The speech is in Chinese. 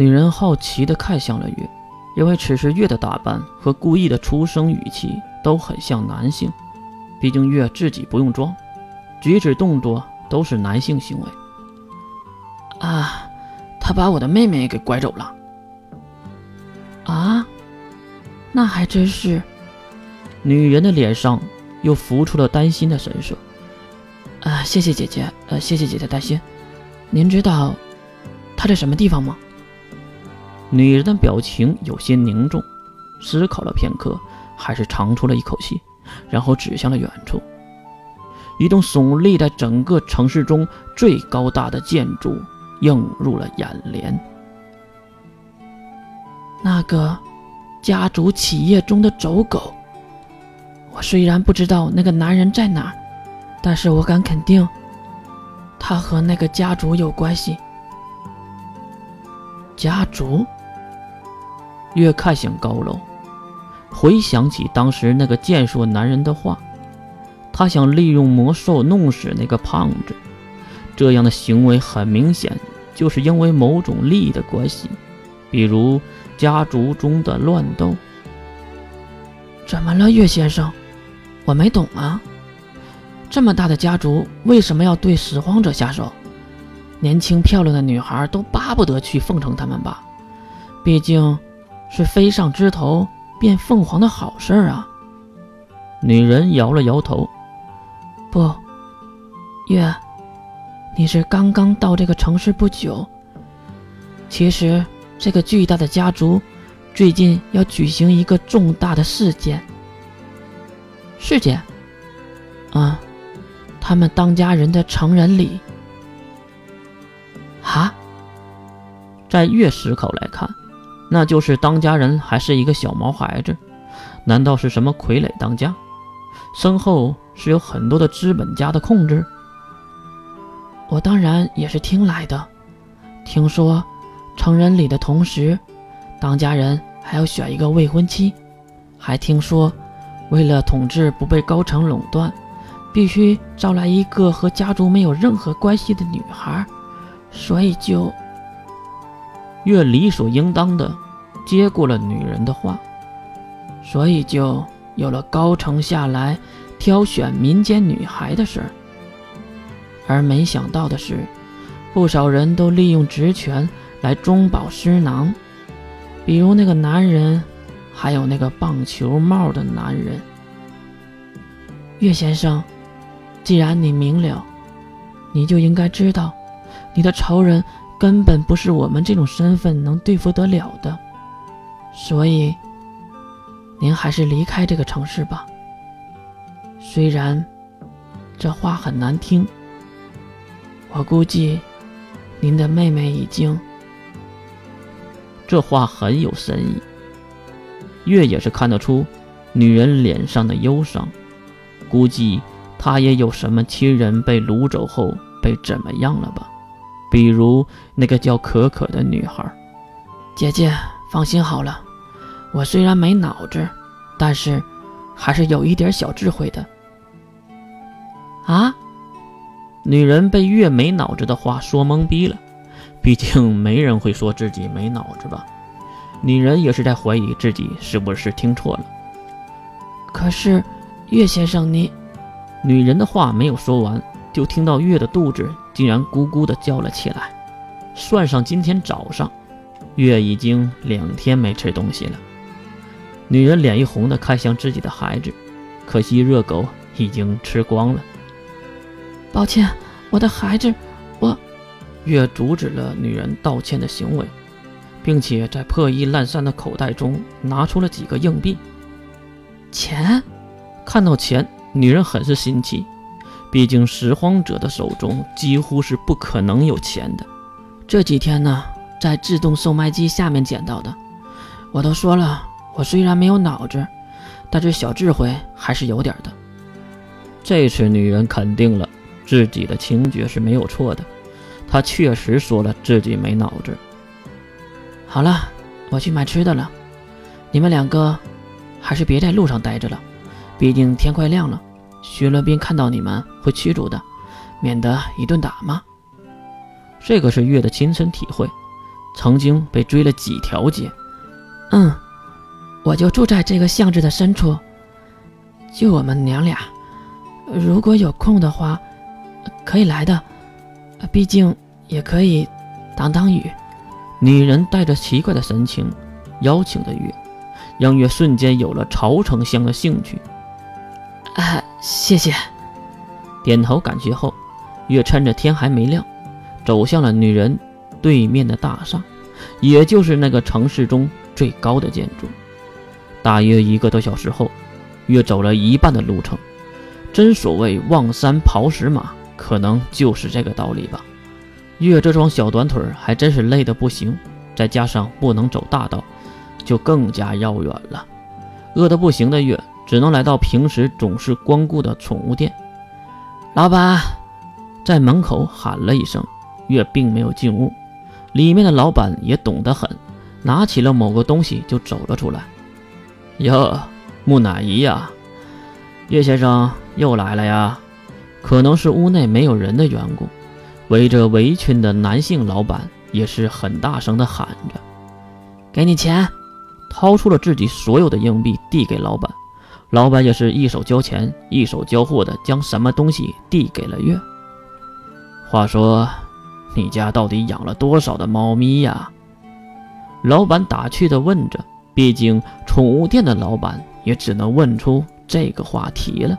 女人好奇地看向了月，因为此时月的打扮和故意的出声语气都很像男性。毕竟月自己不用装，举止动作都是男性行为。啊，他把我的妹妹给拐走了。啊，那还真是。女人的脸上又浮出了担心的神色。啊，谢谢姐姐，呃，谢谢姐姐担心。您知道他在什么地方吗？女人的表情有些凝重，思考了片刻，还是长出了一口气。然后指向了远处，一栋耸立在整个城市中最高大的建筑映入了眼帘。那个家族企业中的走狗。我虽然不知道那个男人在哪，但是我敢肯定，他和那个家族有关系。家族。越看向高楼。回想起当时那个健硕男人的话，他想利用魔兽弄死那个胖子，这样的行为很明显就是因为某种利益的关系，比如家族中的乱斗。怎么了，岳先生？我没懂啊。这么大的家族为什么要对拾荒者下手？年轻漂亮的女孩都巴不得去奉承他们吧？毕竟，是飞上枝头。变凤凰的好事儿啊！女人摇了摇头。不，月，你是刚刚到这个城市不久。其实，这个巨大的家族最近要举行一个重大的事件。事件？啊，他们当家人的成人礼。啊，在月时口来看。那就是当家人还是一个小毛孩子，难道是什么傀儡当家？身后是有很多的资本家的控制。我当然也是听来的，听说成人礼的同时，当家人还要选一个未婚妻，还听说为了统治不被高层垄断，必须招来一个和家族没有任何关系的女孩，所以就。越理所应当的接过了女人的话，所以就有了高层下来挑选民间女孩的事儿。而没想到的是，不少人都利用职权来中饱私囊，比如那个男人，还有那个棒球帽的男人。岳先生，既然你明了，你就应该知道，你的仇人。根本不是我们这种身份能对付得了的，所以您还是离开这个城市吧。虽然这话很难听，我估计您的妹妹已经……这话很有深意。月也是看得出女人脸上的忧伤，估计她也有什么亲人被掳走后被怎么样了吧。比如那个叫可可的女孩，姐姐放心好了，我虽然没脑子，但是还是有一点小智慧的。啊！女人被越没脑子的话说懵逼了，毕竟没人会说自己没脑子吧？女人也是在怀疑自己是不是听错了。可是，岳先生，你……女人的话没有说完，就听到月的肚子。竟然咕咕地叫了起来。算上今天早上，月已经两天没吃东西了。女人脸一红地看向自己的孩子，可惜热狗已经吃光了。抱歉，我的孩子，我……月阻止了女人道歉的行为，并且在破衣烂衫的口袋中拿出了几个硬币。钱？看到钱，女人很是新奇。毕竟拾荒者的手中几乎是不可能有钱的。这几天呢，在自动售卖机下面捡到的。我都说了，我虽然没有脑子，但是小智慧还是有点的。这次女人肯定了自己的情觉是没有错的，她确实说了自己没脑子。好了，我去买吃的了。你们两个还是别在路上待着了，毕竟天快亮了。徐乐斌看到你们会驱逐的，免得一顿打吗？这个是月的亲身体会，曾经被追了几条街。嗯，我就住在这个巷子的深处，就我们娘俩。如果有空的话，可以来的。毕竟也可以挡挡雨。女人带着奇怪的神情邀请着月，让月瞬间有了朝丞相的兴趣。谢谢。点头感谢后，月趁着天还没亮，走向了女人对面的大厦，也就是那个城市中最高的建筑。大约一个多小时后，月走了一半的路程。真所谓望山跑死马，可能就是这个道理吧。月这双小短腿还真是累得不行，再加上不能走大道，就更加绕远了。饿得不行的月，只能来到平时总是光顾的宠物店。老板在门口喊了一声，月并没有进屋。里面的老板也懂得很，拿起了某个东西就走了出来。哟，木乃伊呀，岳先生又来了呀？可能是屋内没有人的缘故，围着围裙的男性老板也是很大声的喊着：“给你钱！”掏出了自己所有的硬币递给老板。老板也是一手交钱一手交货的，将什么东西递给了月。话说，你家到底养了多少的猫咪呀？老板打趣的问着。毕竟，宠物店的老板也只能问出这个话题了。